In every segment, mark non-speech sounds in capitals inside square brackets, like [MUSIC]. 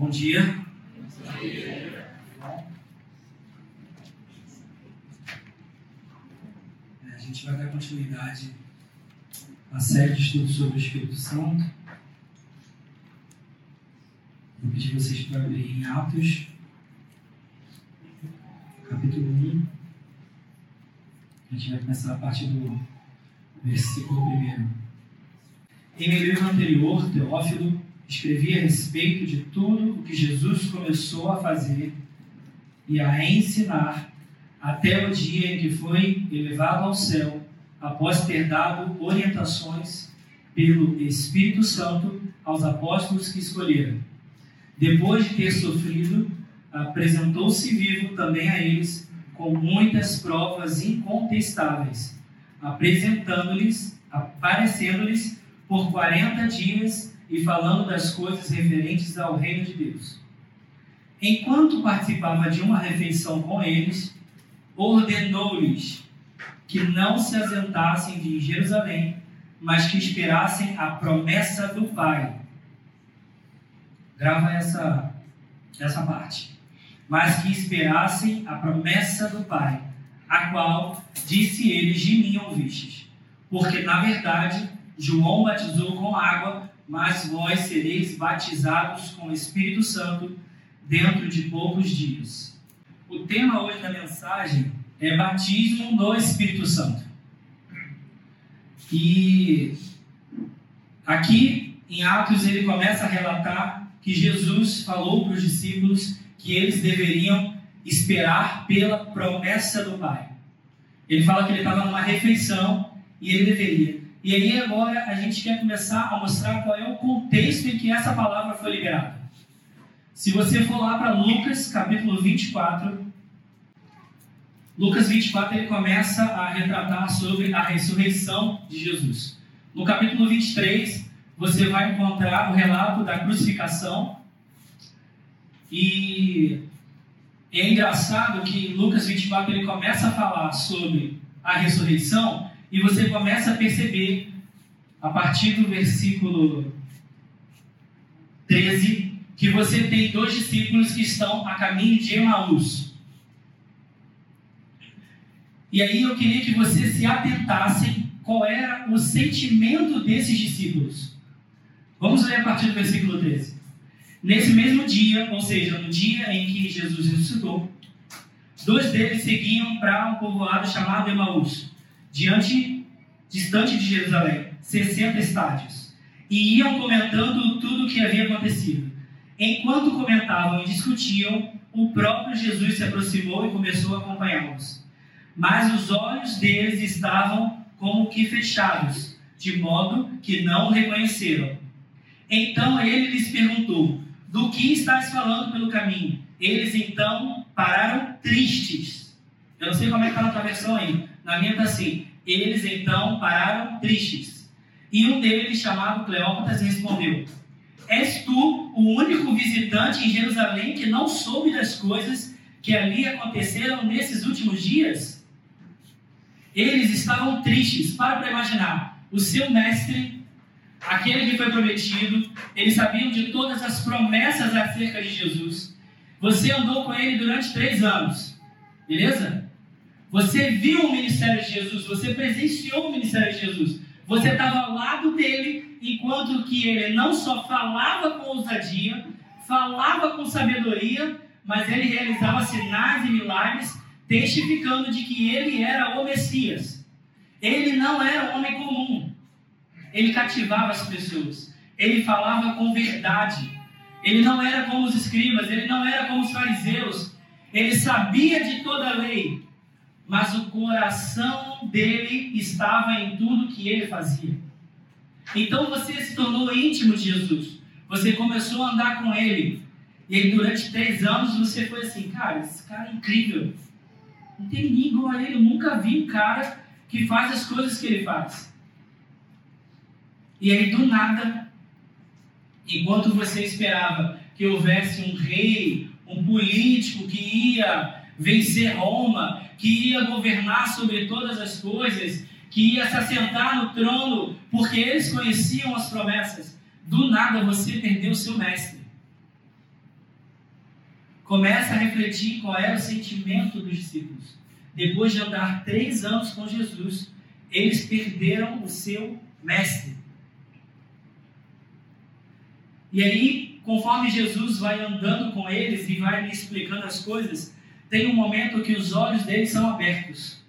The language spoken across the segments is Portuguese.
Bom dia. Bom dia. É, a gente vai dar continuidade à série de estudos sobre o Espírito Santo. Vou pedir vocês para abrir em Atos, capítulo 1. A gente vai começar a partir do versículo 1. Em meu livro anterior, Teófilo, escrevi a respeito de tudo o que Jesus começou a fazer e a ensinar até o dia em que foi elevado ao céu, após ter dado orientações pelo Espírito Santo aos apóstolos que escolheram. Depois de ter sofrido, apresentou-se vivo também a eles com muitas provas incontestáveis, apresentando-lhes, aparecendo-lhes por 40 dias e falando das coisas referentes ao reino de Deus. Enquanto participava de uma refeição com eles, ordenou-lhes que não se assentassem de Jerusalém, mas que esperassem a promessa do Pai. Grava essa, essa parte. Mas que esperassem a promessa do Pai, a qual disse eles de mim ouvistes. Porque, na verdade, João batizou com água, mas vós sereis batizados com o Espírito Santo dentro de poucos dias. O tema hoje da mensagem é batismo no Espírito Santo. E aqui em Atos ele começa a relatar que Jesus falou para os discípulos que eles deveriam esperar pela promessa do Pai. Ele fala que ele estava numa refeição e ele deveria e aí agora a gente quer começar a mostrar qual é o contexto em que essa palavra foi liberada. Se você for lá para Lucas, capítulo 24, Lucas 24 ele começa a retratar sobre a ressurreição de Jesus. No capítulo 23, você vai encontrar o relato da crucificação. E é engraçado que Lucas 24 ele começa a falar sobre a ressurreição e você começa a perceber, a partir do versículo 13, que você tem dois discípulos que estão a caminho de Emaús. E aí eu queria que você se atentasse qual era o sentimento desses discípulos. Vamos ler a partir do versículo 13. Nesse mesmo dia, ou seja, no dia em que Jesus ressuscitou, dois deles seguiam para um povoado chamado Emaús diante, distante de Jerusalém, 60 estádios, e iam comentando tudo o que havia acontecido. Enquanto comentavam e discutiam, o próprio Jesus se aproximou e começou a acompanhá-los. Mas os olhos deles estavam como que fechados, de modo que não o reconheceram. Então ele lhes perguntou: Do que estás falando pelo caminho? Eles então pararam tristes. Eu não sei como é que está na tua versão aí. Na minha está assim: eles então pararam tristes. E um deles, chamado Cleópatas, respondeu: És tu o único visitante em Jerusalém que não soube das coisas que ali aconteceram nesses últimos dias? Eles estavam tristes. Para para imaginar. O seu mestre, aquele que foi prometido, eles sabiam de todas as promessas acerca de Jesus. Você andou com ele durante três anos. Beleza? Você viu o ministério de Jesus, você presenciou o ministério de Jesus. Você estava ao lado dele, enquanto que ele não só falava com ousadia, falava com sabedoria, mas ele realizava sinais e milagres, testificando de que ele era o Messias. Ele não era um homem comum. Ele cativava as pessoas. Ele falava com verdade. Ele não era como os escribas, ele não era como os fariseus. Ele sabia de toda a lei, mas o coração dele estava em tudo que ele fazia. Então você se tornou íntimo de Jesus. Você começou a andar com ele. E aí, durante três anos você foi assim, cara, esse cara é incrível. Não tem ninguém igual a ele. Eu nunca vi um cara que faz as coisas que ele faz. E aí, do nada, enquanto você esperava que houvesse um rei, um político que ia vencer Roma, que ia governar sobre todas as coisas, que ia se assentar no trono, porque eles conheciam as promessas. Do nada você perdeu o seu mestre. começa a refletir qual era o sentimento dos discípulos. Depois de andar três anos com Jesus, eles perderam o seu mestre. E aí, conforme Jesus vai andando com eles e vai lhe explicando as coisas, tem um momento que os olhos deles são abertos.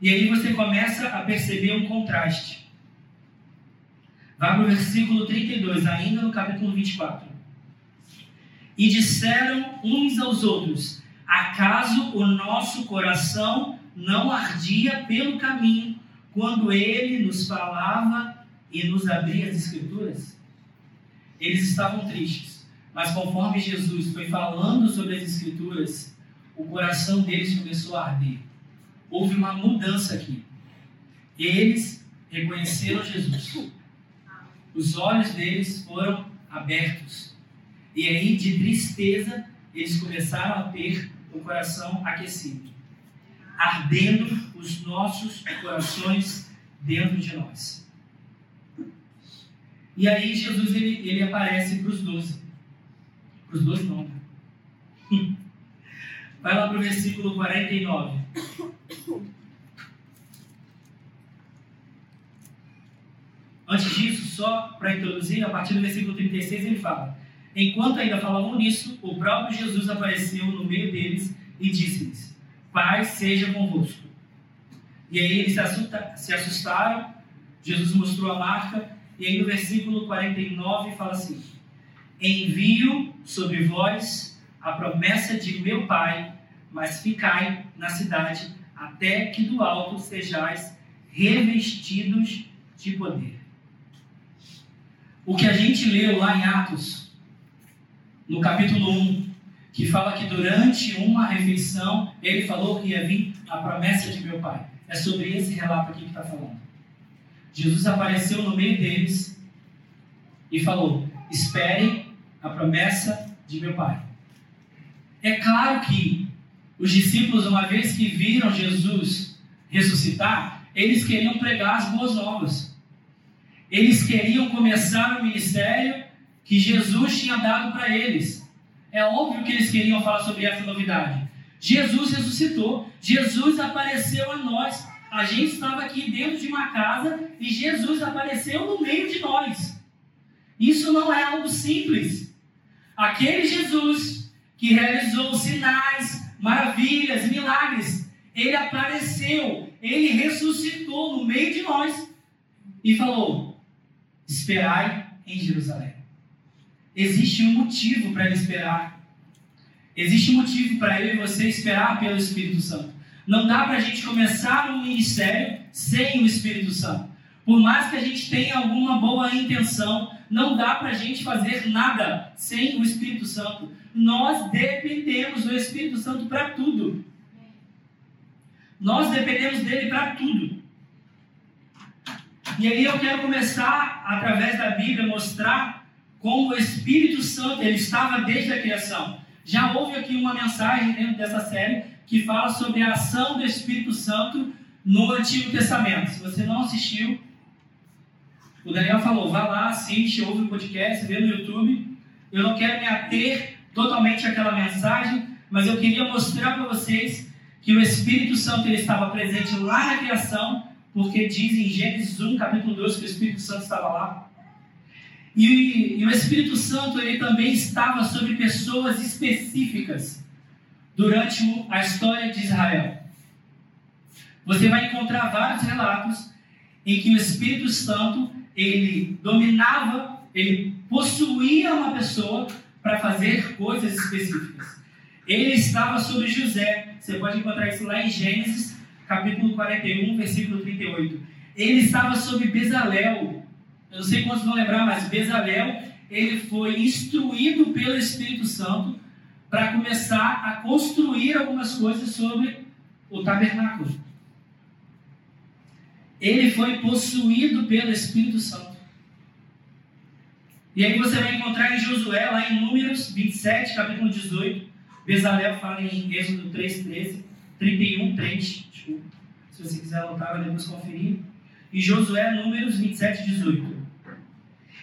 E aí você começa a perceber um contraste. Vai para o versículo 32, ainda no capítulo 24. E disseram uns aos outros: Acaso o nosso coração não ardia pelo caminho quando ele nos falava e nos abria as Escrituras? Eles estavam tristes, mas conforme Jesus foi falando sobre as Escrituras, o coração deles começou a arder. Houve uma mudança aqui. Eles reconheceram Jesus. Os olhos deles foram abertos. E aí, de tristeza, eles começaram a ter o coração aquecido, ardendo os nossos corações dentro de nós. E aí Jesus ele, ele aparece para os doze. Os doze não. [LAUGHS] Vai lá para o versículo 49. Antes disso, só para introduzir, a partir do versículo 36 ele fala: Enquanto ainda falavam nisso, o próprio Jesus apareceu no meio deles e disse-lhes: Paz seja convosco. E aí eles se assustaram, Jesus mostrou a marca, e aí no versículo 49 fala assim: Envio sobre vós a promessa de meu Pai, mas ficai na cidade até que do alto sejais revestidos de poder. O que a gente leu lá em Atos no capítulo 1, que fala que durante uma refeição ele falou que ia vir a promessa de meu Pai. É sobre esse relato aqui que está falando. Jesus apareceu no meio deles e falou: Esperem a promessa de meu Pai. É claro que os discípulos, uma vez que viram Jesus ressuscitar, eles queriam pregar as boas novas. Eles queriam começar o ministério que Jesus tinha dado para eles. É óbvio que eles queriam falar sobre essa novidade. Jesus ressuscitou, Jesus apareceu a nós. A gente estava aqui dentro de uma casa e Jesus apareceu no meio de nós. Isso não é algo simples. Aquele Jesus que realizou sinais, maravilhas, milagres, ele apareceu, ele ressuscitou no meio de nós e falou: Esperai em Jerusalém. Existe um motivo para ele esperar. Existe um motivo para eu e você esperar pelo Espírito Santo. Não dá para a gente começar um ministério sem o Espírito Santo. Por mais que a gente tenha alguma boa intenção, não dá para a gente fazer nada sem o Espírito Santo. Nós dependemos do Espírito Santo para tudo. Nós dependemos dele para tudo. E aí eu quero começar, através da Bíblia, mostrar como o Espírito Santo, ele estava desde a criação. Já houve aqui uma mensagem dentro dessa série que fala sobre a ação do Espírito Santo no Antigo Testamento. Se você não assistiu, o Daniel falou, vá lá, assiste, ouve o podcast, vê no YouTube. Eu não quero me ater totalmente àquela mensagem, mas eu queria mostrar para vocês que o Espírito Santo ele estava presente lá na criação, porque diz em Gênesis 1, capítulo 2, que o Espírito Santo estava lá. E, e, o Espírito Santo ele também estava sobre pessoas específicas durante a história de Israel. Você vai encontrar vários relatos em que o Espírito Santo ele dominava, ele possuía uma pessoa para fazer coisas específicas. Ele estava sobre José. Você pode encontrar isso lá em Gênesis, capítulo 41, versículo 38. Ele estava sobre Bezalel, eu não sei quantos vão lembrar, mas Bezalel, ele foi instruído pelo Espírito Santo para começar a construir algumas coisas sobre o tabernáculo. Ele foi possuído pelo Espírito Santo. E aí você vai encontrar em Josué, lá em Números 27, capítulo 18, Bezalel fala em Êxodo 3, 13, 31, 3, desculpa. Se você quiser anotar, vai depois conferir. E Josué, Números 27, 18.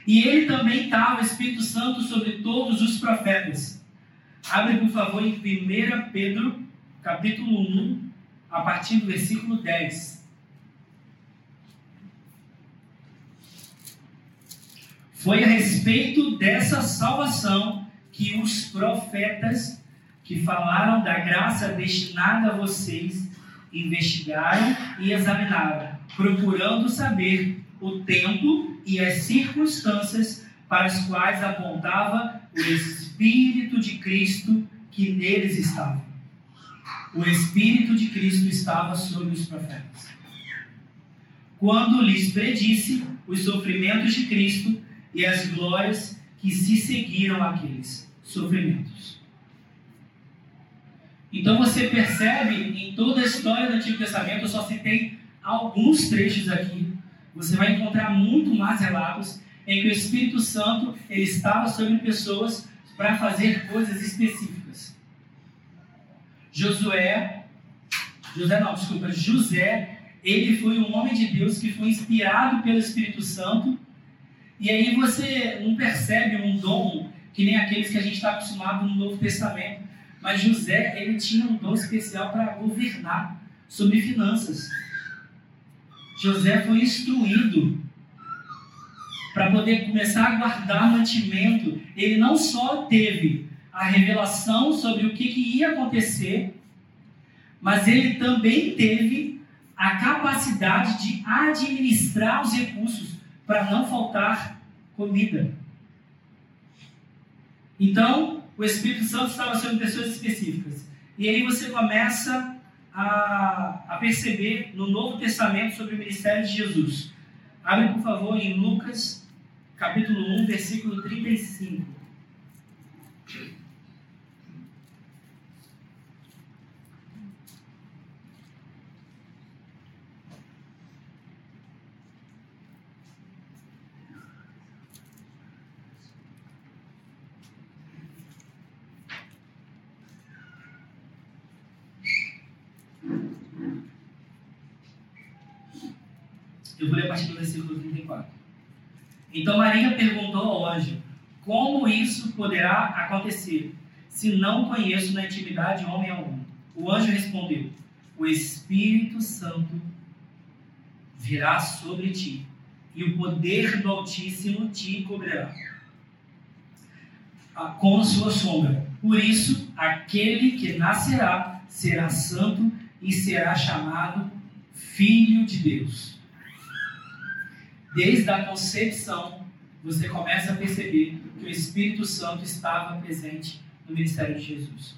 E ele também estava, Espírito Santo, sobre todos os profetas. Abre, por favor, em 1 Pedro, capítulo 1, a partir do versículo 10. Foi a respeito dessa salvação que os profetas que falaram da graça destinada a vocês investigaram e examinaram, procurando saber o tempo e as circunstâncias para as quais apontava o Espírito de Cristo que neles estava. O Espírito de Cristo estava sobre os profetas. Quando lhes predisse os sofrimentos de Cristo e as glórias que se seguiram àqueles sofrimentos. Então você percebe em toda a história do Antigo Testamento, eu só citei alguns trechos aqui, você vai encontrar muito mais relatos em que o Espírito Santo ele estava sobre pessoas para fazer coisas específicas. Josué, José não, desculpa, José, ele foi um homem de Deus que foi inspirado pelo Espírito Santo. E aí você não percebe um dom que nem aqueles que a gente está acostumado no Novo Testamento. Mas José, ele tinha um dom especial para governar sobre finanças. José foi instruído para poder começar a guardar mantimento. Ele não só teve a revelação sobre o que, que ia acontecer, mas ele também teve a capacidade de administrar os recursos para não faltar comida. Então, o Espírito Santo estava sobre pessoas específicas. E aí você começa a, a perceber no Novo Testamento sobre o ministério de Jesus. Abre, por favor, em Lucas, capítulo 1, versículo 35. Eu vou ler a partir do versículo 34. Então Maria perguntou ao anjo: Como isso poderá acontecer, se não conheço na intimidade homem a homem? O anjo respondeu: O Espírito Santo virá sobre ti, e o poder do Altíssimo te cobrirá com a sua sombra. Por isso, aquele que nascerá será santo e será chamado Filho de Deus desde a concepção, você começa a perceber que o Espírito Santo estava presente no ministério de Jesus.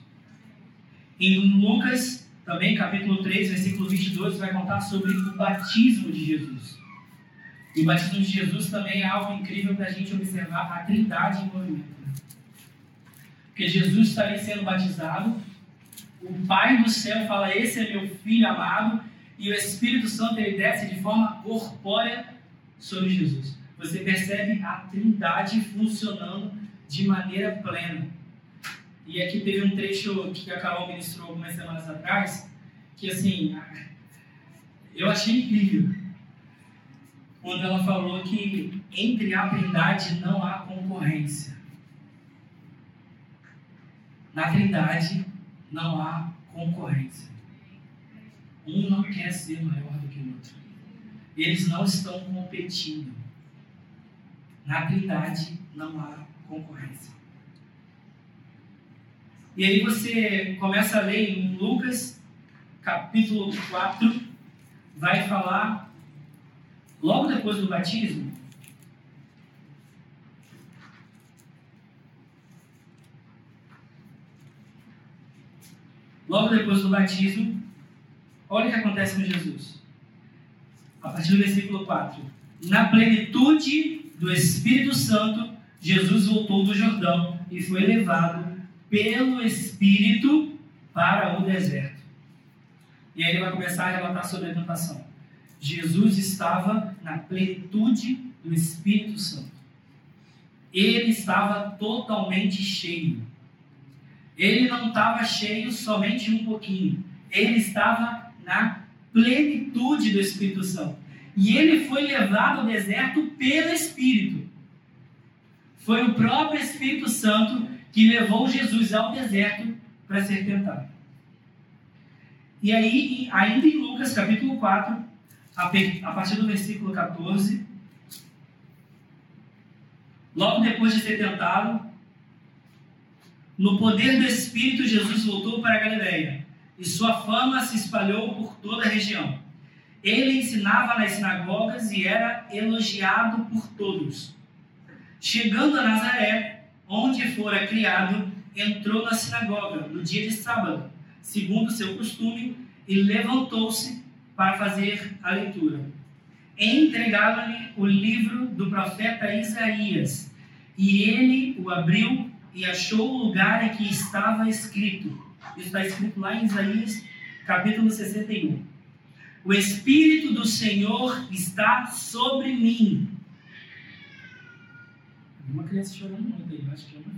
Em Lucas, também, capítulo 3, versículo 22, vai contar sobre o batismo de Jesus. E o batismo de Jesus também é algo incrível para a gente observar a trindade em movimento. Porque Jesus está ali sendo batizado, o Pai do céu fala: Esse é meu filho amado, e o Espírito Santo ele desce de forma corpórea sobre Jesus. Você percebe a trindade funcionando de maneira plena. E aqui teve um trecho que a Carol ministrou algumas semanas atrás, que assim, eu achei incrível. Quando ela falou que entre a trindade não há concorrência. Na trindade não há concorrência. Um não quer ser maior do que o outro. Eles não estão competindo. Na Trindade não há concorrência. E aí você começa a ler em Lucas, capítulo 4, vai falar, logo depois do batismo, logo depois do batismo, olha o que acontece com Jesus a partir do versículo 4. Na plenitude do Espírito Santo, Jesus voltou do Jordão e foi levado pelo Espírito para o deserto. E aí ele vai começar a relatar sobre a tentação. Jesus estava na plenitude do Espírito Santo. Ele estava totalmente cheio. Ele não estava cheio somente um pouquinho. Ele estava na plenitude do Espírito Santo. E ele foi levado ao deserto pelo Espírito. foi o próprio Espírito Santo que levou Jesus ao deserto para ser tentado. E aí, ainda em Lucas capítulo 4, a partir do versículo 14, logo depois de ser tentado, no poder do Espírito, Jesus voltou para a Galileia e sua fama se espalhou por toda a região. Ele ensinava nas sinagogas e era elogiado por todos. Chegando a Nazaré, onde fora criado, entrou na sinagoga no dia de sábado, segundo seu costume, e levantou-se para fazer a leitura. Entregaram-lhe o livro do profeta Isaías, e ele o abriu e achou o lugar em que estava escrito. Isso está escrito lá em Isaías, capítulo 61. O Espírito do Senhor está sobre mim. Uma criança chorando muito aí, acho que é uma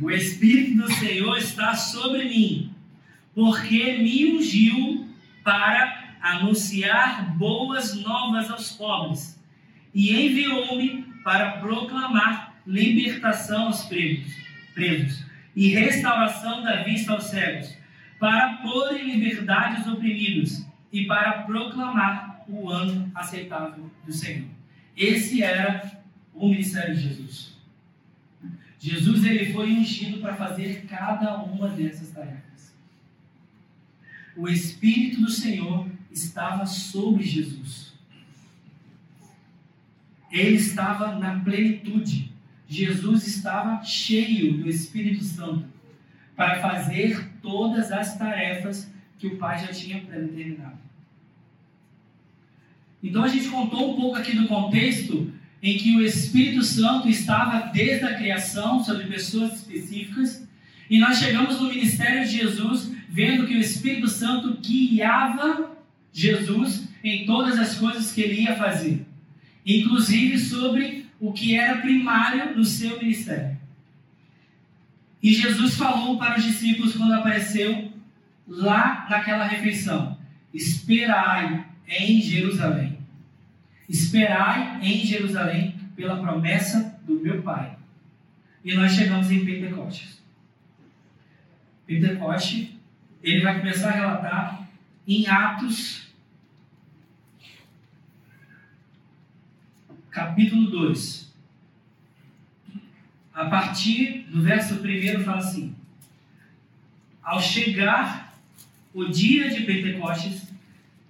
O Espírito do Senhor está sobre mim, porque me ungiu para anunciar boas novas aos pobres e enviou-me para proclamar libertação aos presos, presos e restauração da vista aos cegos, para pôr em liberdade os oprimidos e para proclamar o ano aceitável do Senhor. Esse era o ministério de Jesus. Jesus ele foi ungido para fazer cada uma dessas tarefas. O Espírito do Senhor estava sobre Jesus. Ele estava na plenitude. Jesus estava cheio do Espírito Santo para fazer todas as tarefas que o Pai já tinha predeterminado. Então a gente contou um pouco aqui do contexto em que o Espírito Santo estava desde a criação sobre pessoas específicas, e nós chegamos no ministério de Jesus vendo que o Espírito Santo guiava Jesus em todas as coisas que ele ia fazer, inclusive sobre o que era primário no seu ministério. E Jesus falou para os discípulos quando apareceu lá naquela refeição: Esperai em Jerusalém Esperai em Jerusalém pela promessa do meu Pai. E nós chegamos em Pentecostes. Pentecostes, ele vai começar a relatar em Atos, capítulo 2. A partir do verso 1 fala assim: Ao chegar o dia de Pentecostes,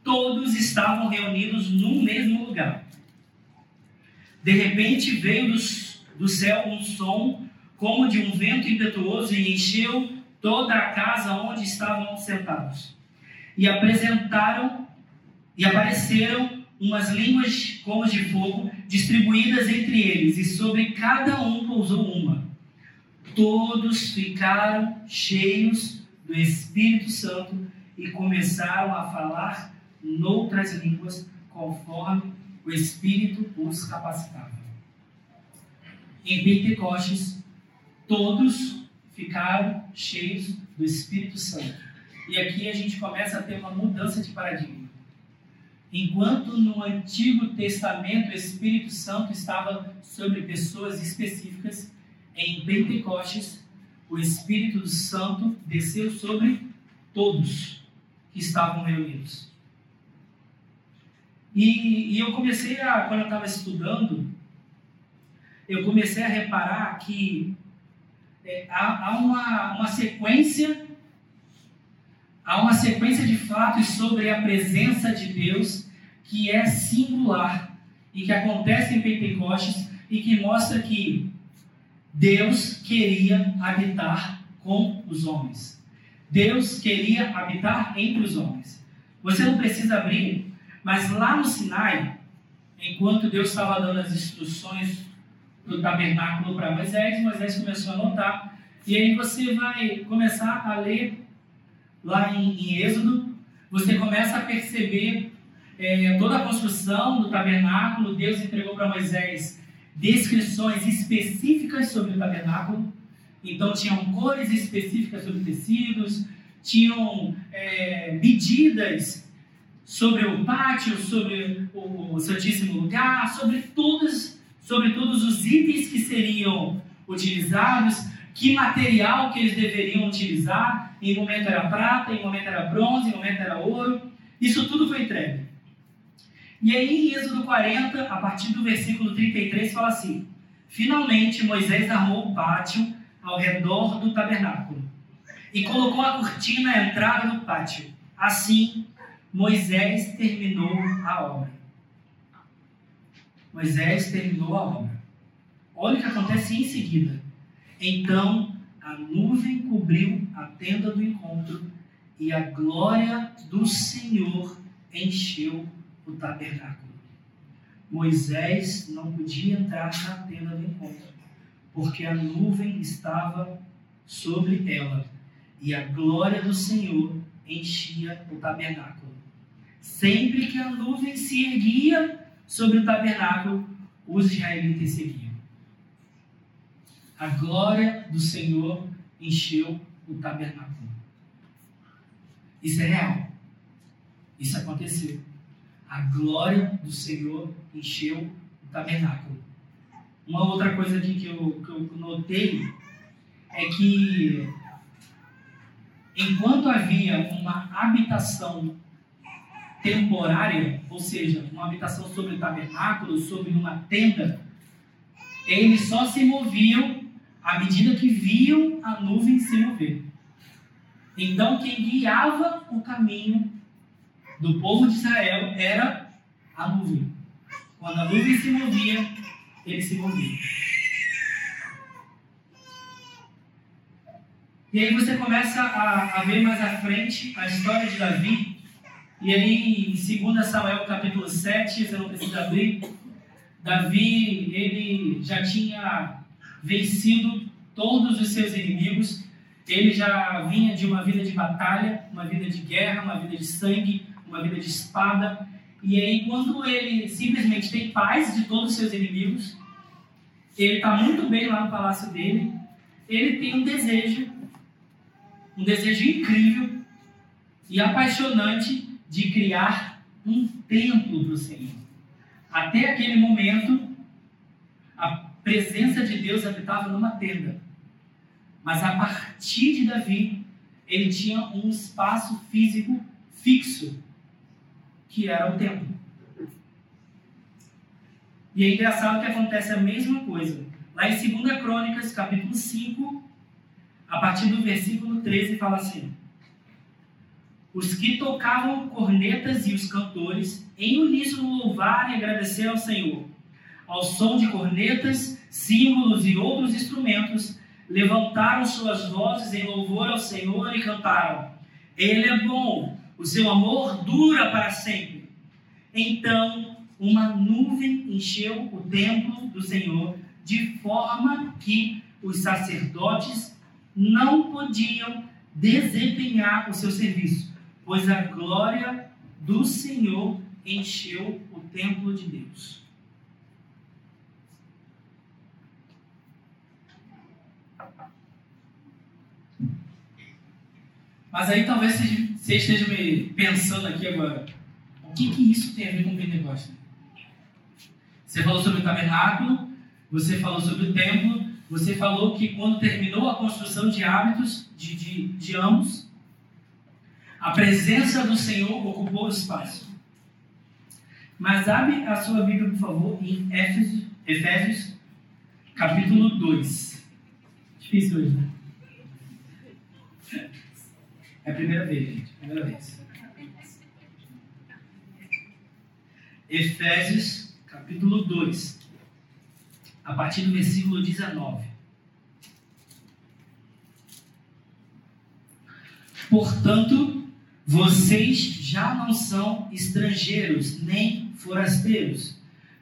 todos estavam reunidos num mesmo lugar. De repente veio do céu um som como de um vento impetuoso e encheu toda a casa onde estavam sentados. E apresentaram e apareceram umas línguas como de fogo distribuídas entre eles, e sobre cada um pousou uma. Todos ficaram cheios do Espírito Santo e começaram a falar noutras línguas, conforme o Espírito os capacitava. Em Pentecostes, todos ficaram cheios do Espírito Santo. E aqui a gente começa a ter uma mudança de paradigma. Enquanto no Antigo Testamento o Espírito Santo estava sobre pessoas específicas, em Pentecostes o Espírito Santo desceu sobre todos que estavam reunidos. E, e eu comecei a, quando eu estava estudando, eu comecei a reparar que é, há, há uma, uma sequência, há uma sequência de fatos sobre a presença de Deus que é singular e que acontece em Pentecostes e que mostra que Deus queria habitar com os homens. Deus queria habitar entre os homens. Você não precisa abrir mas lá no Sinai, enquanto Deus estava dando as instruções do tabernáculo para Moisés, Moisés começou a anotar. E aí você vai começar a ler lá em, em Êxodo, você começa a perceber é, toda a construção do tabernáculo. Deus entregou para Moisés descrições específicas sobre o tabernáculo. Então tinham cores específicas sobre tecidos, tinham é, medidas sobre o pátio, sobre o Santíssimo Lugar, sobre todos, sobre todos os itens que seriam utilizados, que material que eles deveriam utilizar. Em momento era prata, em momento era bronze, em momento era ouro. Isso tudo foi entregue. E aí, em Êxodo 40, a partir do versículo 33, fala assim: Finalmente Moisés armou o pátio ao redor do tabernáculo e colocou a cortina à entrada do pátio. Assim, Moisés terminou a obra. Moisés terminou a obra. Olha o que acontece em seguida. Então a nuvem cobriu a tenda do encontro e a glória do Senhor encheu o tabernáculo. Moisés não podia entrar na tenda do encontro, porque a nuvem estava sobre ela e a glória do Senhor enchia o tabernáculo. Sempre que a nuvem se erguia sobre o tabernáculo, os israelitas seguiam. A glória do Senhor encheu o tabernáculo. Isso é real. Isso aconteceu. A glória do Senhor encheu o tabernáculo. Uma outra coisa aqui que eu, que eu notei é que enquanto havia uma habitação temporária, ou seja, uma habitação sobre o tabernáculo, sobre uma tenda, eles só se moviam à medida que viam a nuvem se mover. Então, quem guiava o caminho do povo de Israel era a nuvem. Quando a nuvem se movia, ele se movia. E aí você começa a, a ver mais à frente a história de Davi. E aí, em 2 Samuel capítulo 7, você não precisa abrir, Davi, ele já tinha vencido todos os seus inimigos. Ele já vinha de uma vida de batalha, uma vida de guerra, uma vida de sangue, uma vida de espada. E aí, quando ele simplesmente tem paz de todos os seus inimigos, ele está muito bem lá no palácio dele, ele tem um desejo um desejo incrível e apaixonante de criar um templo para o Senhor. Até aquele momento, a presença de Deus habitava numa tenda. Mas a partir de Davi, ele tinha um espaço físico fixo, que era o templo. E é engraçado que acontece a mesma coisa. Lá em 2 Crônicas, capítulo 5, a partir do versículo 13, fala assim: Os que tocavam cornetas e os cantores, em uníssono louvar e agradecer ao Senhor, ao som de cornetas, símbolos e outros instrumentos, levantaram suas vozes em louvor ao Senhor e cantaram: Ele é bom, o seu amor dura para sempre. Então, uma nuvem encheu o templo do Senhor, de forma que os sacerdotes não podiam desempenhar o seu serviço, pois a glória do Senhor encheu o templo de Deus. Mas aí talvez você esteja me pensando aqui agora, o que, que isso tem a ver com o Pentecostes? Você falou sobre o tabernáculo, você falou sobre o templo, você falou que quando terminou a construção de hábitos de, de, de ambos, a presença do Senhor ocupou o espaço. Mas abre a sua Bíblia, por favor, em Efésios, Efésios capítulo 2. Difícil hoje, né? É a primeira vez, gente. Primeira vez. Efésios capítulo 2 a partir do versículo 19. Portanto, vocês já não são estrangeiros nem forasteiros,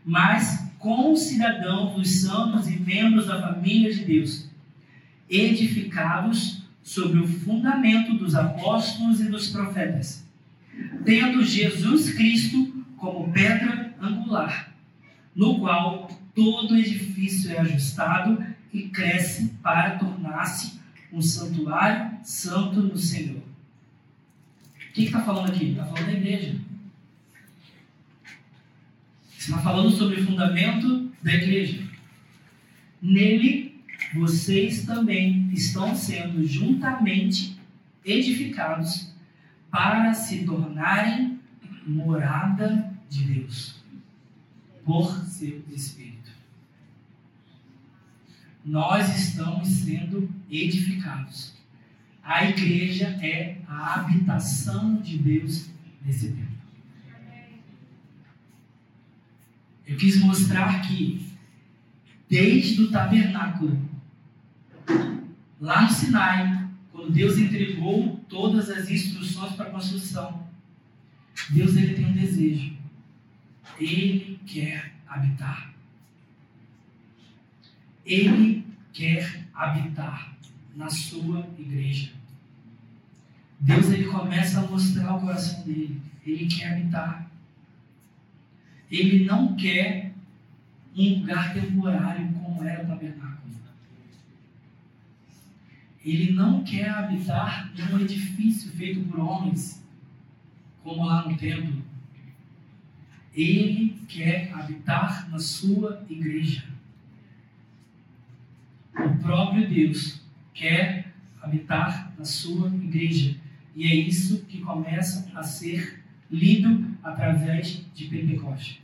mas concidadãos dos santos e membros da família de Deus, edificados sobre o fundamento dos apóstolos e dos profetas, tendo Jesus Cristo como pedra angular, no qual todo edifício é ajustado e cresce para tornar-se um santuário santo no Senhor. O que está falando aqui? Está falando da igreja. Está falando sobre o fundamento da igreja. Nele, vocês também estão sendo juntamente edificados para se tornarem morada de Deus por seu Espírito. Nós estamos sendo edificados. A igreja é a habitação de Deus nesse tempo. Eu quis mostrar que, desde o tabernáculo, lá no Sinai, quando Deus entregou todas as instruções para a construção, Deus ele tem um desejo. Ele quer habitar. Ele quer habitar na sua igreja. Deus ele começa a mostrar o coração dele. Ele quer habitar. Ele não quer um lugar temporário como era o tabernáculo. Ele não quer habitar em um edifício feito por homens, como lá no templo. Ele quer habitar na sua igreja. O próprio Deus quer habitar na sua igreja. E é isso que começa a ser lido através de Pentecoste.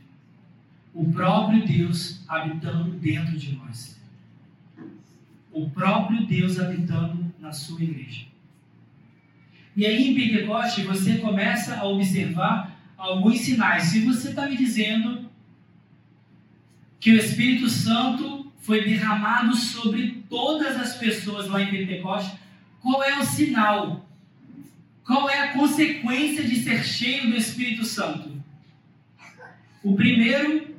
O próprio Deus habitando dentro de nós. O próprio Deus habitando na sua igreja. E aí em Pentecoste você começa a observar alguns sinais. Se você está me dizendo que o Espírito Santo foi derramado sobre todas as pessoas lá em Pentecoste, qual é o sinal? Qual é a consequência de ser cheio do Espírito Santo? O primeiro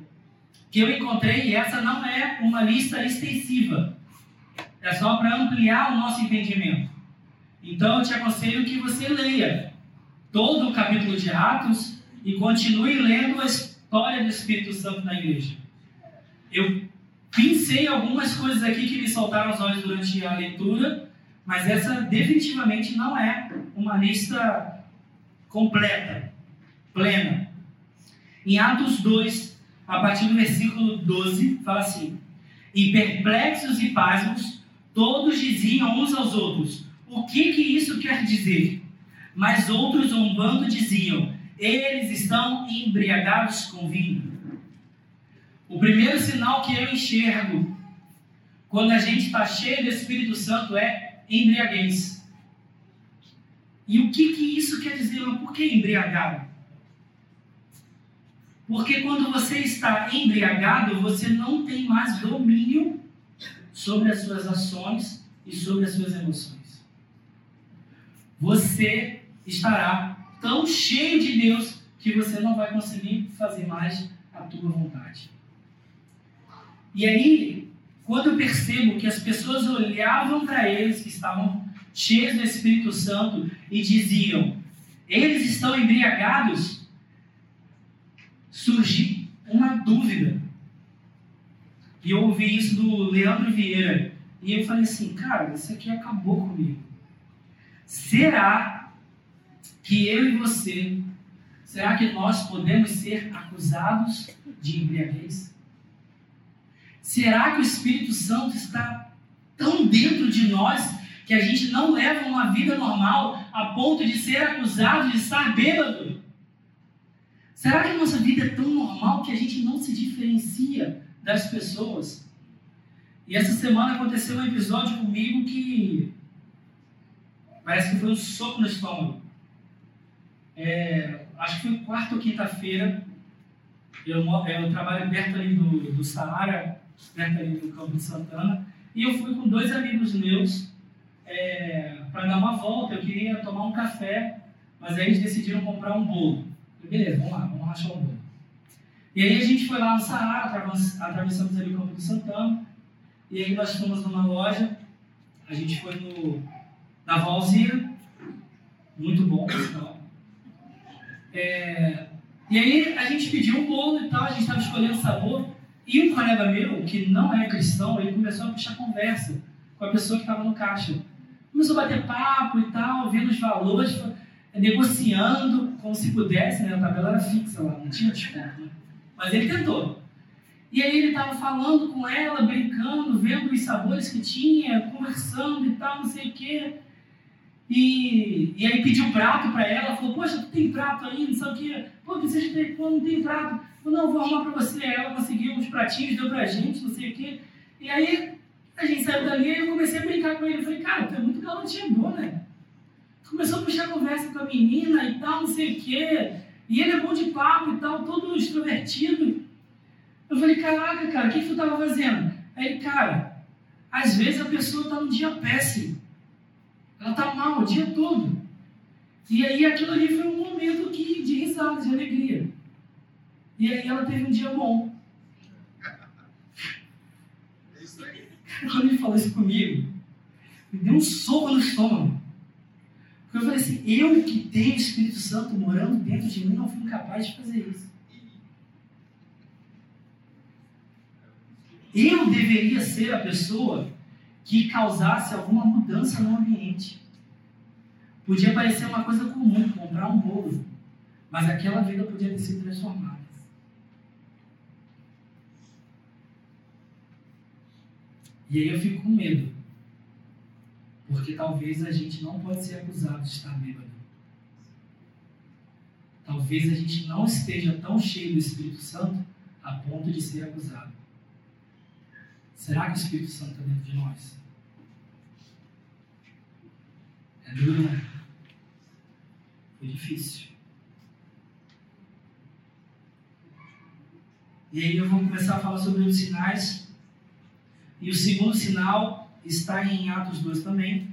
que eu encontrei, e essa não é uma lista extensiva, é só para ampliar o nosso entendimento. Então eu te aconselho que você leia todo o capítulo de Atos e continue lendo a história do Espírito Santo na igreja. Eu pensei algumas coisas aqui que me saltaram aos olhos durante a leitura, mas essa definitivamente não é uma lista completa, plena. Em Atos 2, a partir do versículo 12, fala assim: E perplexos e pasmos, todos diziam uns aos outros: O que que isso quer dizer? Mas outros, zombando, diziam: eles estão embriagados com vinho. O primeiro sinal que eu enxergo quando a gente está cheio do Espírito Santo é embriaguez. E o que, que isso quer dizer? Por que embriagado? Porque quando você está embriagado, você não tem mais domínio sobre as suas ações e sobre as suas emoções. Você estará tão cheio de Deus que você não vai conseguir fazer mais a tua vontade. E aí, quando eu percebo que as pessoas olhavam para eles que estavam cheios do Espírito Santo e diziam: eles estão embriagados, surgiu uma dúvida. E eu ouvi isso do Leandro Vieira. E eu falei assim: cara, isso aqui acabou comigo. Será que eu e você, será que nós podemos ser acusados de embriaguez? Será que o Espírito Santo está tão dentro de nós que a gente não leva uma vida normal a ponto de ser acusado de estar bêbado? Será que a nossa vida é tão normal que a gente não se diferencia das pessoas? E essa semana aconteceu um episódio comigo que parece que foi um soco no estômago. É, acho que foi quarta ou quinta-feira. Eu, eu trabalho perto ali do, do Saara, perto ali do Campo de Santana. E eu fui com dois amigos meus é, para dar uma volta. Eu queria tomar um café, mas aí eles decidiram comprar um bolo. Beleza, vamos lá, vamos rachar um bolo. E aí a gente foi lá no Saara, atravessamos ali o Campo de Santana. E aí nós fomos numa loja. A gente foi no, na Valzira. Muito bom, pessoal. É, e aí a gente pediu um bolo e tal, a gente estava escolhendo sabor. E um colega meu, que não é cristão, ele começou a puxar conversa com a pessoa que estava no caixa. Começou a bater papo e tal, vendo os valores, negociando como se pudesse, né? A tabela era fixa lá, não tinha desconto, né? Mas ele tentou. E aí ele estava falando com ela, brincando, vendo os sabores que tinha, conversando e tal, não sei o quê. E, e aí pediu prato para ela, falou, poxa, tu tem prato aí, não sei o quê. Pô, precisa de pô, não tem prato. Falou, não, vou arrumar para você. Ela conseguiu uns pratinhos, deu pra gente, não sei o quê. E aí a gente saiu dali e eu comecei a brincar com ele. Eu falei, cara, tu é muito galantinha boa, né? Começou a puxar conversa com a menina e tal, não sei o quê. E ele é bom de papo e tal, todo extrovertido. Eu falei, caraca, cara, o que, que tu estava fazendo? Aí ele, cara, às vezes a pessoa está num dia péssimo. Ela está mal o dia todo. E aí aquilo ali foi um momento que, de risada, de alegria. E aí ela teve um dia bom. Quando ele falou isso comigo, me deu um soco no estômago. Porque eu falei assim, eu que tenho o Espírito Santo morando dentro de mim, não fui capaz de fazer isso. Eu deveria ser a pessoa que causasse alguma mudança no ambiente. Podia parecer uma coisa comum, comprar um bolo, mas aquela vida podia ter sido transformada. E aí eu fico com medo, porque talvez a gente não pode ser acusado de estar bêbado. Talvez a gente não esteja tão cheio do Espírito Santo a ponto de ser acusado. Será que o Espírito Santo está dentro de nós? É duro, né? Foi difícil. E aí eu vou começar a falar sobre os sinais. E o segundo sinal está em Atos 2 também,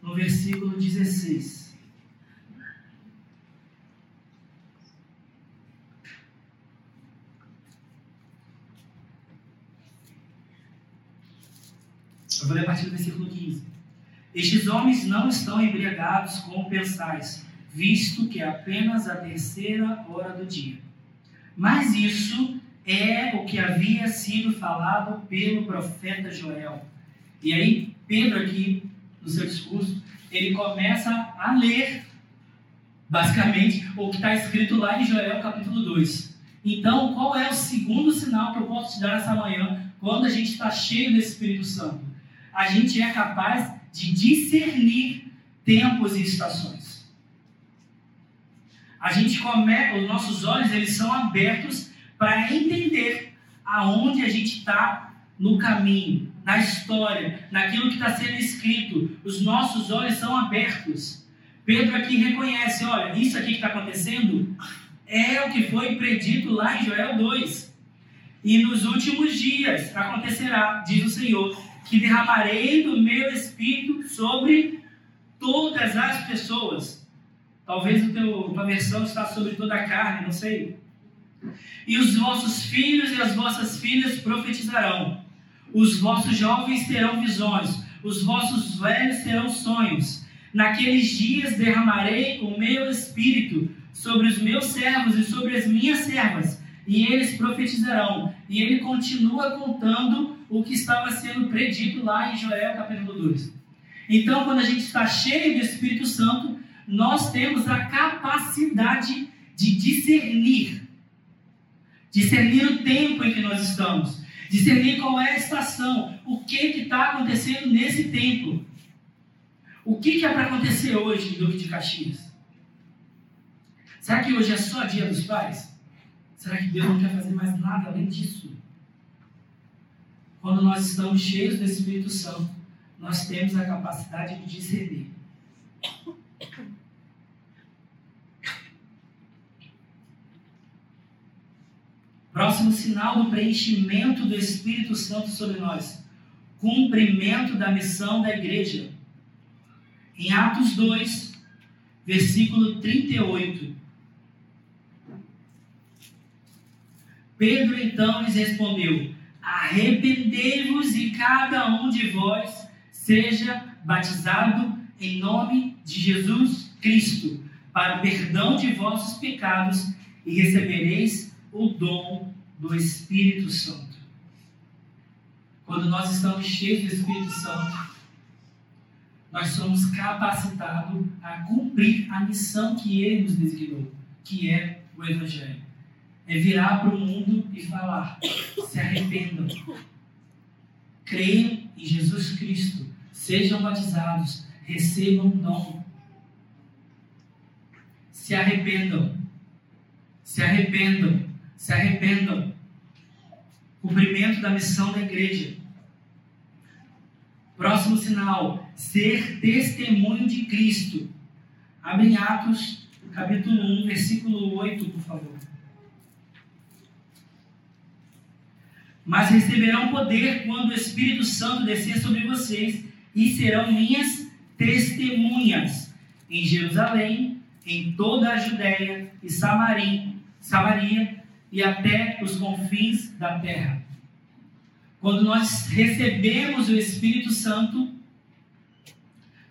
no versículo 16. Eu vou ler a partir do versículo 15. Estes homens não estão embriagados como pensais, visto que é apenas a terceira hora do dia. Mas isso é o que havia sido falado pelo profeta Joel. E aí, Pedro, aqui no seu discurso, ele começa a ler, basicamente, o que está escrito lá em Joel capítulo 2. Então, qual é o segundo sinal que eu posso te dar nessa manhã, quando a gente está cheio desse Espírito Santo? a gente é capaz de discernir tempos e estações. A gente os nossos olhos eles são abertos para entender aonde a gente está no caminho, na história, naquilo que está sendo escrito. Os nossos olhos são abertos. Pedro aqui reconhece, olha, isso aqui que está acontecendo é o que foi predito lá em Joel 2. E nos últimos dias acontecerá, diz o Senhor, que derramarei do meu espírito sobre todas as pessoas. Talvez o teu, tua versão está sobre toda a carne, não sei. E os vossos filhos e as vossas filhas profetizarão. Os vossos jovens terão visões, os vossos velhos terão sonhos. Naqueles dias derramarei o meu espírito sobre os meus servos e sobre as minhas servas, e eles profetizarão. E ele continua contando o que estava sendo predito lá em Joel capítulo 2. Então, quando a gente está cheio do Espírito Santo, nós temos a capacidade de discernir. Discernir o tempo em que nós estamos. Discernir qual é a estação. O que está acontecendo nesse tempo. O que, que é para acontecer hoje em Duque de Caxias? Será que hoje é só dia dos pais? Será que Deus não quer fazer mais nada além disso? Quando nós estamos cheios do Espírito Santo, nós temos a capacidade de discernir. Próximo sinal do preenchimento do Espírito Santo sobre nós. Cumprimento da missão da igreja. Em Atos 2, versículo 38. Pedro então lhes respondeu: Arrependei-vos e cada um de vós seja batizado em nome de Jesus Cristo, para o perdão de vossos pecados, e recebereis o dom do Espírito Santo. Quando nós estamos cheios do Espírito Santo, nós somos capacitados a cumprir a missão que Ele nos designou, que é o Evangelho. é virar para o mundo e falar: se arrependam, creiam em Jesus Cristo, sejam batizados, recebam o dom. Se arrependam, se arrependam, se arrependam. Cumprimento da missão da igreja. Próximo sinal: ser testemunho de Cristo. Abre Atos, capítulo 1, versículo 8, por favor. Mas receberão poder quando o Espírito Santo descer sobre vocês e serão minhas testemunhas em Jerusalém, em toda a Judéia e Samaria e até os confins da terra. Quando nós recebemos o Espírito Santo,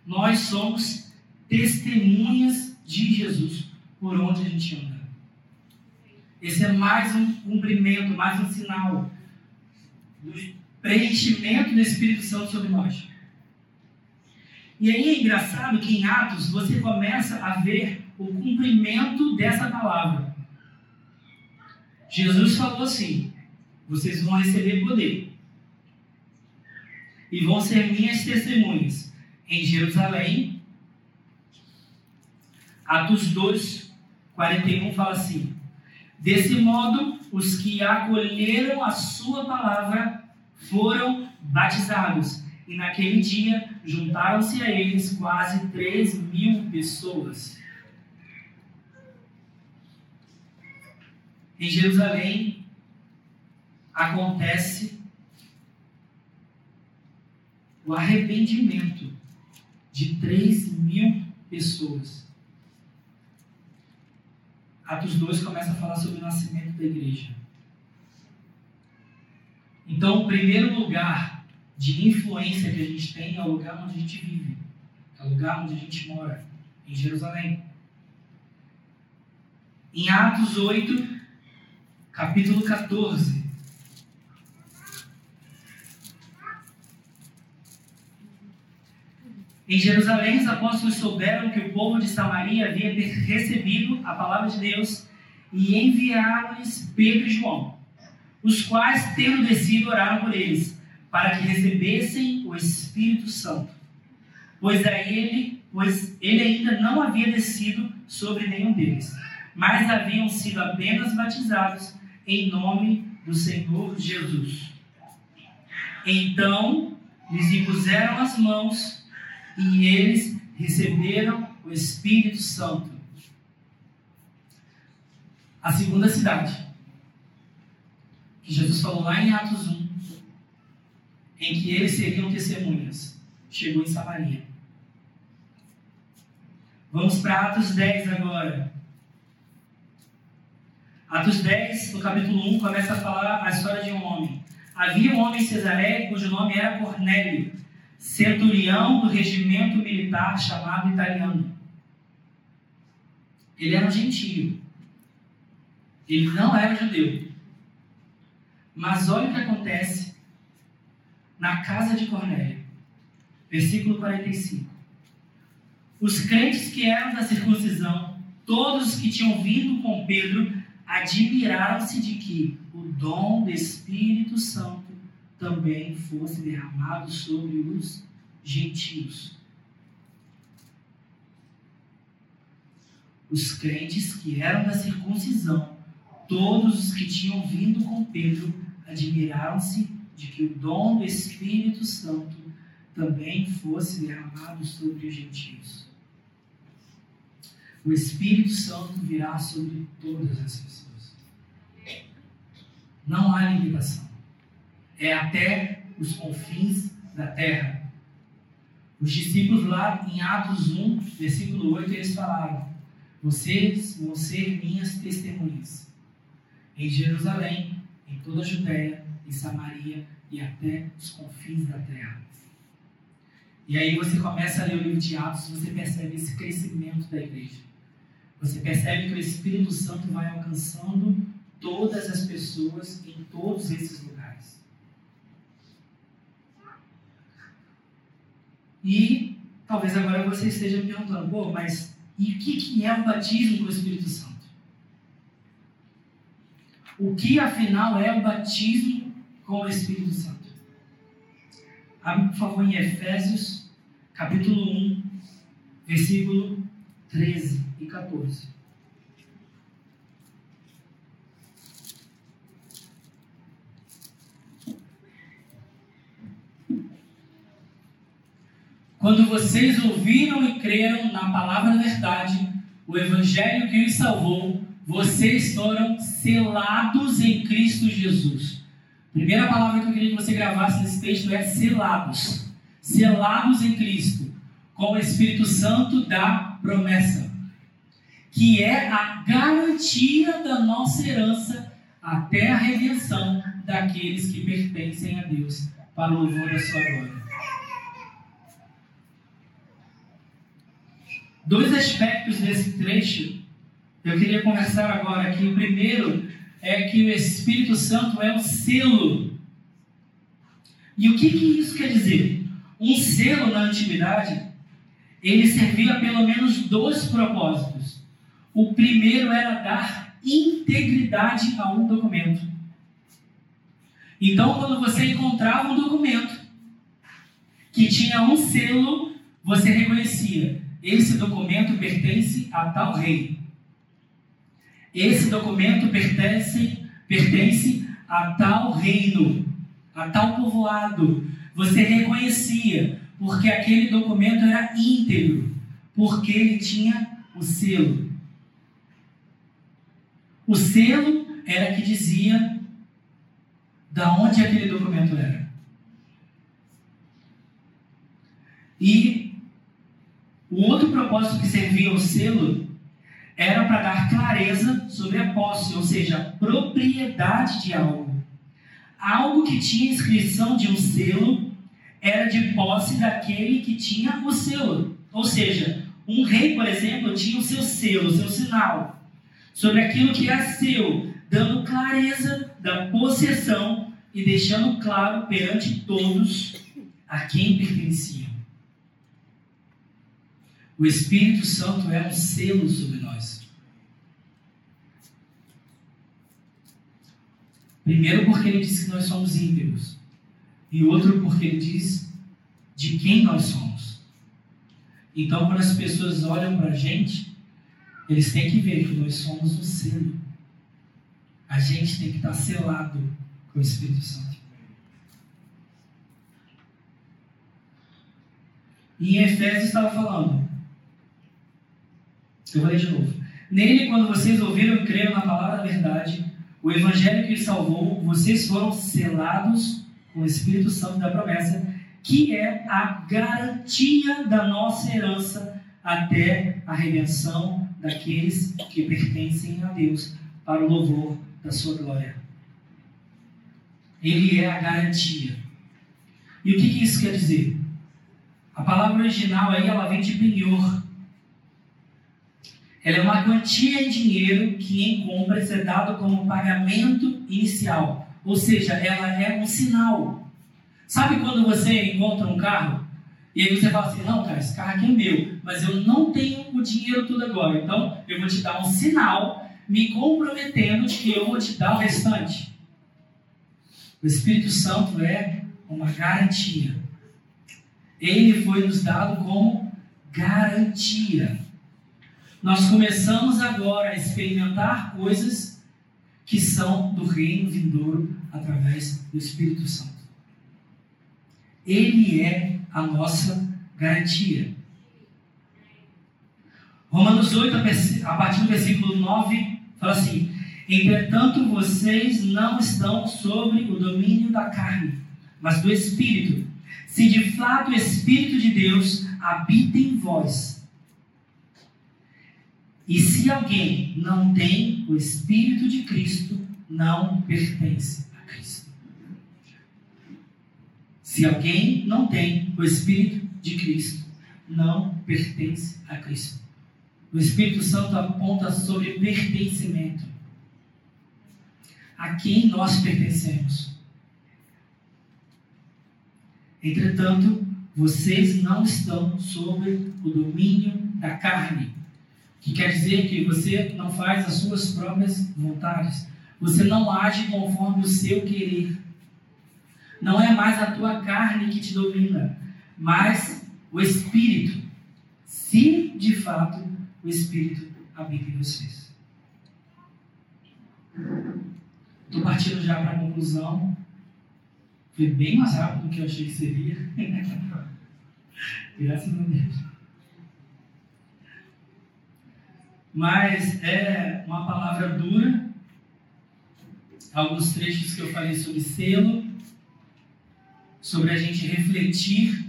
nós somos testemunhas de Jesus por onde a gente anda. Esse é mais um cumprimento, mais um sinal do preenchimento do Espírito Santo sobre nós. E aí é engraçado que em Atos você começa a ver o cumprimento dessa palavra. Jesus falou assim: vocês vão receber poder e vão ser minhas testemunhas em Jerusalém. Atos 2, 41 fala assim: Desse modo, os que acolheram a sua palavra foram batizados, e naquele dia juntaram-se a eles quase 3 mil pessoas. Em Jerusalém acontece o arrependimento de 3 mil pessoas. Atos 2 começa a falar sobre o nascimento da igreja. Então, o primeiro lugar de influência que a gente tem é o lugar onde a gente vive, é o lugar onde a gente mora, em Jerusalém. Em Atos 8, capítulo 14, Em Jerusalém, os apóstolos souberam que o povo de Samaria havia recebido a palavra de Deus e enviaram-lhes Pedro e João, os quais, tendo descido, oraram por eles, para que recebessem o Espírito Santo. Pois a ele, pois ele ainda não havia descido sobre nenhum deles, mas haviam sido apenas batizados em nome do Senhor Jesus. Então lhes impuseram as mãos e eles receberam o Espírito Santo. A segunda cidade, que Jesus falou lá em Atos 1, em que eles seriam testemunhas, chegou em Samaria. Vamos para Atos 10 agora. Atos 10, no capítulo 1, começa a falar a história de um homem. Havia um homem em Cesareia cujo nome era Cornélio centurião do regimento militar chamado italiano. Ele era um gentio. Ele não era judeu. Mas olha o que acontece na casa de Cornélio. Versículo 45. Os crentes que eram da circuncisão, todos que tinham vindo com Pedro, admiraram-se de que o dom do Espírito Santo também fosse derramado sobre os gentios. Os crentes que eram da circuncisão, todos os que tinham vindo com Pedro, admiraram-se de que o dom do Espírito Santo também fosse derramado sobre os gentios. O Espírito Santo virá sobre todas as pessoas. Não há limitação é até os confins da terra. Os discípulos lá em Atos 1, versículo 8, eles falaram: Vocês vão ser minhas testemunhas em Jerusalém, em toda a Judéia, em Samaria e até os confins da terra. E aí você começa a ler o livro de Atos, você percebe esse crescimento da igreja. Você percebe que o Espírito Santo vai alcançando todas as pessoas em todos esses lugares. E talvez agora você esteja me perguntando, pô, mas e o que, que é o batismo com o Espírito Santo? O que afinal é o batismo com o Espírito Santo? Abre, por favor, em Efésios, capítulo 1, versículo 13 e 14. Quando vocês ouviram e creram na palavra da verdade, o evangelho que os salvou, vocês foram selados em Cristo Jesus. Primeira palavra que eu queria que você gravasse nesse texto é selados. Selados em Cristo, com o Espírito Santo da promessa, que é a garantia da nossa herança até a redenção daqueles que pertencem a Deus, para o louvor da sua glória. Dois aspectos desse trecho eu queria conversar agora aqui. O primeiro é que o Espírito Santo é um selo. E o que, que isso quer dizer? Um selo na antiguidade, ele servia pelo menos dois propósitos. O primeiro era dar integridade a um documento. Então, quando você encontrava um documento que tinha um selo, você reconhecia esse documento pertence a tal rei. Esse documento pertence, pertence a tal reino, a tal povoado. Você reconhecia, porque aquele documento era íntegro, porque ele tinha o selo. O selo era que dizia da onde aquele documento era. E o outro propósito que servia o selo era para dar clareza sobre a posse, ou seja, a propriedade de algo. Algo que tinha inscrição de um selo era de posse daquele que tinha o selo. Ou seja, um rei, por exemplo, tinha o seu selo, o seu sinal, sobre aquilo que era seu, dando clareza da possessão e deixando claro perante todos a quem pertencia. O Espírito Santo é um selo sobre nós. Primeiro, porque ele diz que nós somos íntegros. E outro, porque ele diz de quem nós somos. Então, quando as pessoas olham para a gente, eles têm que ver que nós somos um selo. A gente tem que estar selado com o Espírito Santo. E em Efésios estava falando eu vou ler de novo. Nele, quando vocês ouviram e creram na palavra da verdade, o evangelho que salvou, vocês foram selados com o Espírito Santo da promessa, que é a garantia da nossa herança até a redenção daqueles que pertencem a Deus para o louvor da sua glória. Ele é a garantia. E o que, que isso quer dizer? A palavra original aí ela vem de penhor, ela é uma quantia em dinheiro que em compras é dado como pagamento inicial. Ou seja, ela é um sinal. Sabe quando você encontra um carro e aí você fala assim: não, cara, esse carro aqui é meu, mas eu não tenho o dinheiro tudo agora. Então eu vou te dar um sinal me comprometendo de que eu vou te dar o restante. O Espírito Santo é uma garantia. Ele foi nos dado como garantia nós começamos agora a experimentar coisas que são do reino vindouro através do Espírito Santo. Ele é a nossa garantia. Romanos 8, a partir do versículo 9, fala assim: Entretanto, vocês não estão sobre o domínio da carne, mas do Espírito. Se de fato o Espírito de Deus habita em vós, e se alguém não tem o Espírito de Cristo, não pertence a Cristo. Se alguém não tem o Espírito de Cristo, não pertence a Cristo. O Espírito Santo aponta sobre pertencimento. A quem nós pertencemos. Entretanto, vocês não estão sob o domínio da carne que quer dizer que você não faz as suas próprias vontades. Você não age conforme o seu querer. Não é mais a tua carne que te domina, mas o Espírito. Se de fato o Espírito habita em vocês. Estou partindo já para a conclusão. Foi bem mais rápido do que eu achei que seria. [LAUGHS] Graças a Deus. Mas é uma palavra dura. Alguns trechos que eu falei sobre selo, sobre a gente refletir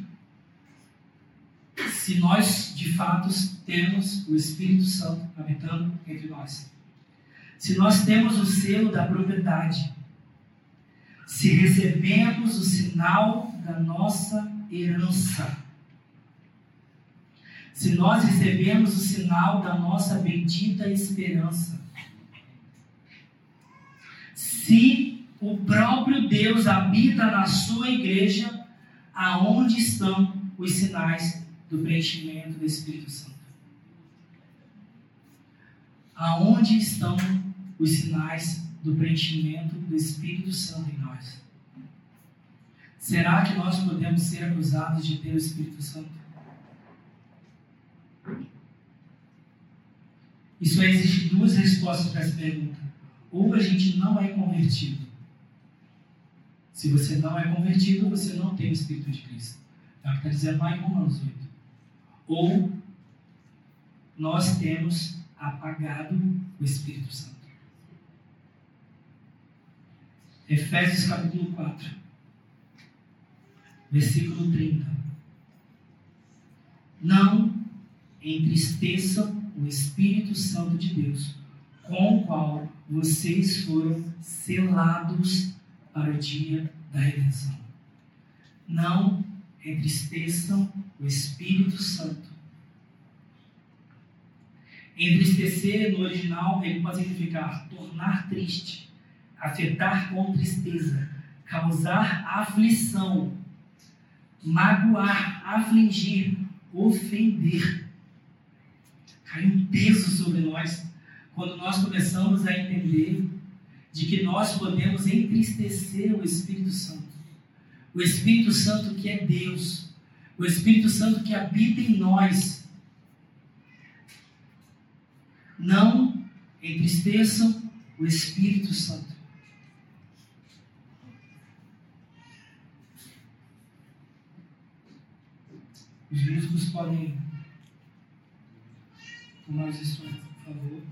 se nós de fato temos o Espírito Santo habitando entre nós. Se nós temos o selo da propriedade, se recebemos o sinal da nossa herança, se nós recebemos o sinal da nossa bendita esperança, se o próprio Deus habita na sua igreja, aonde estão os sinais do preenchimento do Espírito Santo? Aonde estão os sinais do preenchimento do Espírito Santo em nós? Será que nós podemos ser acusados de ter o Espírito Santo? Isso aí existe duas respostas para essa pergunta. Ou a gente não é convertido. Se você não é convertido, você não tem o Espírito de Cristo. É o que está dizendo lá em Romanos 8 ou nós temos apagado o Espírito Santo. Efésios capítulo 4, versículo 30. Não entristeçam o Espírito Santo de Deus, com o qual vocês foram selados para o dia da redenção. Não entristeçam o Espírito Santo. Entristecer no original ele pode significar tornar triste, afetar com tristeza, causar aflição, magoar, afligir, ofender. Cai um peso sobre nós quando nós começamos a entender de que nós podemos entristecer o Espírito Santo. O Espírito Santo que é Deus, o Espírito Santo que habita em nós. Não entristeçam o Espírito Santo. Os músicos podem tomar as por favor.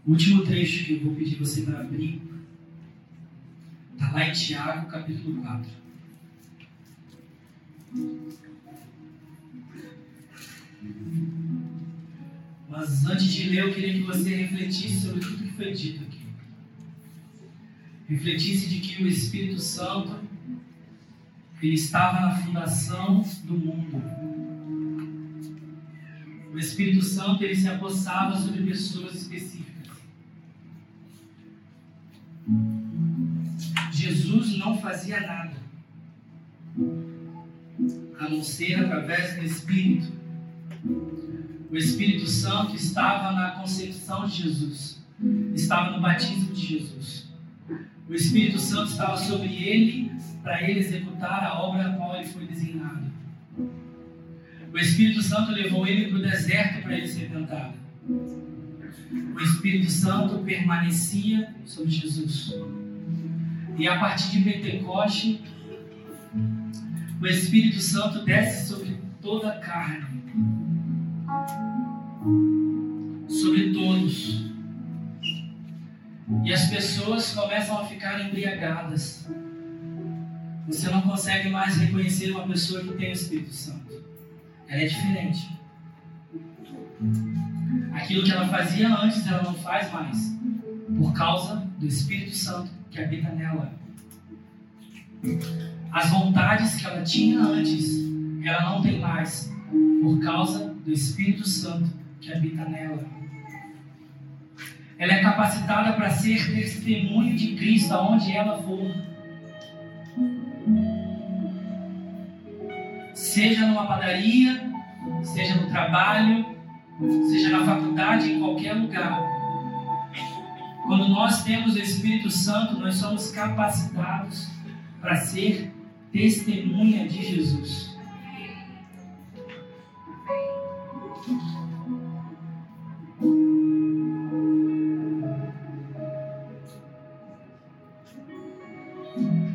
O último trecho que eu vou pedir você para abrir está lá em Tiago, capítulo 4. Mas antes de ler, eu queria que você refletisse sobre tudo que foi dito aqui. Refletisse de que o Espírito Santo ele estava na fundação do mundo. O Espírito Santo ele se apossava sobre pessoas específicas. Fazia nada a não ser através do Espírito. O Espírito Santo estava na concepção de Jesus, estava no batismo de Jesus. O Espírito Santo estava sobre ele para ele executar a obra a qual ele foi designado. O Espírito Santo levou ele para o deserto para ele ser tentado. O Espírito Santo permanecia sobre Jesus. E a partir de Pentecoste, o Espírito Santo desce sobre toda a carne, sobre todos. E as pessoas começam a ficar embriagadas. Você não consegue mais reconhecer uma pessoa que tem o Espírito Santo. Ela é diferente. Aquilo que ela fazia antes, ela não faz mais. Por causa do Espírito Santo que habita nela. As vontades que ela tinha antes, ela não tem mais, por causa do Espírito Santo que habita nela. Ela é capacitada para ser testemunho de Cristo aonde ela for. Seja numa padaria, seja no trabalho, seja na faculdade, em qualquer lugar. Quando nós temos o Espírito Santo, nós somos capacitados para ser testemunha de Jesus.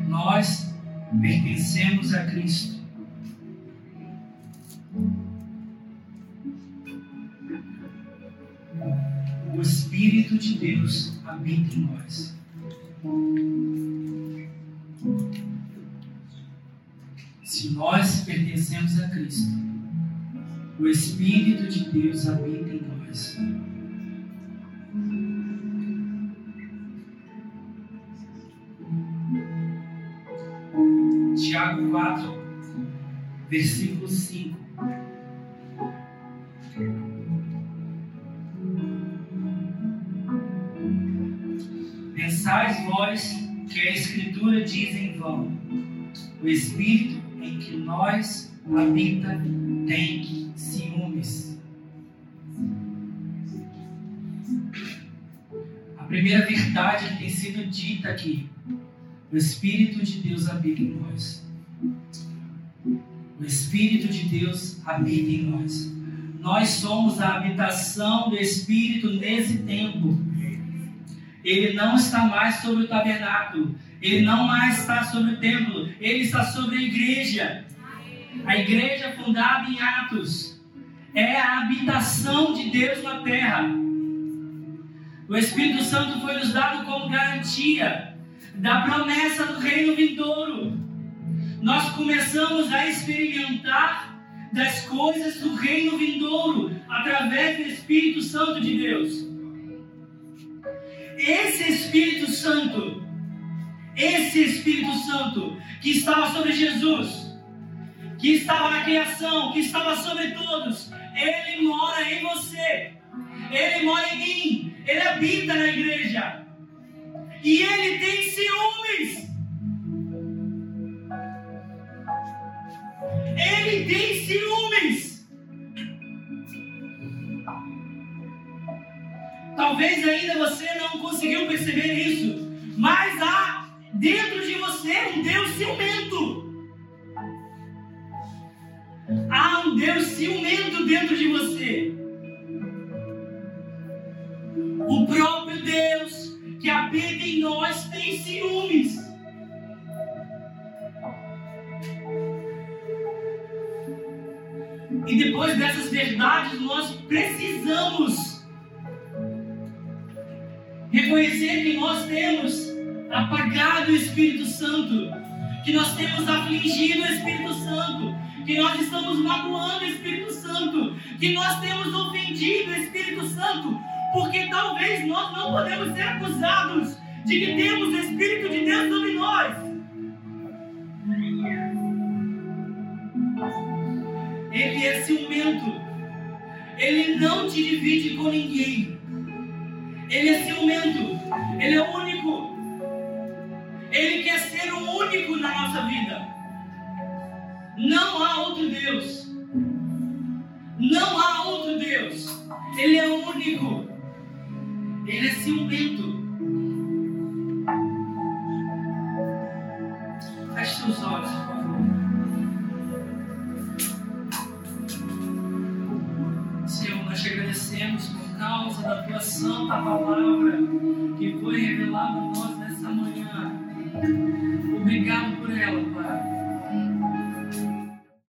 Nós pertencemos a Cristo. Espírito de Deus habita em nós. Se nós pertencemos a Cristo, o Espírito de Deus habita em nós. Tiago 4, versículo 5. Escritura diz em vão: o Espírito em que nós habita tem ciúmes. A primeira verdade que tem sido dita aqui: o Espírito de Deus habita em nós. O Espírito de Deus habita em nós. Nós somos a habitação do Espírito nesse tempo. Ele não está mais sobre o tabernáculo. Ele não mais está sobre o templo. Ele está sobre a igreja. A igreja fundada em Atos é a habitação de Deus na terra. O Espírito Santo foi nos dado como garantia da promessa do reino vindouro. Nós começamos a experimentar das coisas do reino vindouro através do Espírito Santo de Deus. Esse Espírito Santo, esse Espírito Santo que estava sobre Jesus, que estava na criação, que estava sobre todos, ele mora em você, ele mora em mim, ele habita na igreja. E ele tem ciúmes. Ele tem ciúmes. Talvez ainda você não conseguiu perceber isso, mas há dentro de você um Deus ciumento. Há um Deus ciumento dentro de você. O próprio Deus que habita em nós tem ciúmes. E depois dessas verdades, nós precisamos reconhecer que nós temos apagado o Espírito Santo, que nós temos afligido o Espírito Santo, que nós estamos magoando o Espírito Santo, que nós temos ofendido o Espírito Santo, porque talvez nós não podemos ser acusados de que temos o Espírito de Deus sobre nós. Ele é ciumento. Ele não te divide com ninguém. Ele é ciumento. Ele é único. Na nossa vida. Não há outro Deus. Não há outro Deus. Ele é único. Ele é ciumento. Feche seus olhos, por favor. Senhor, nós te agradecemos por causa da tua santa palavra que foi revelada a nós nessa manhã. Obrigado por ela, Pai.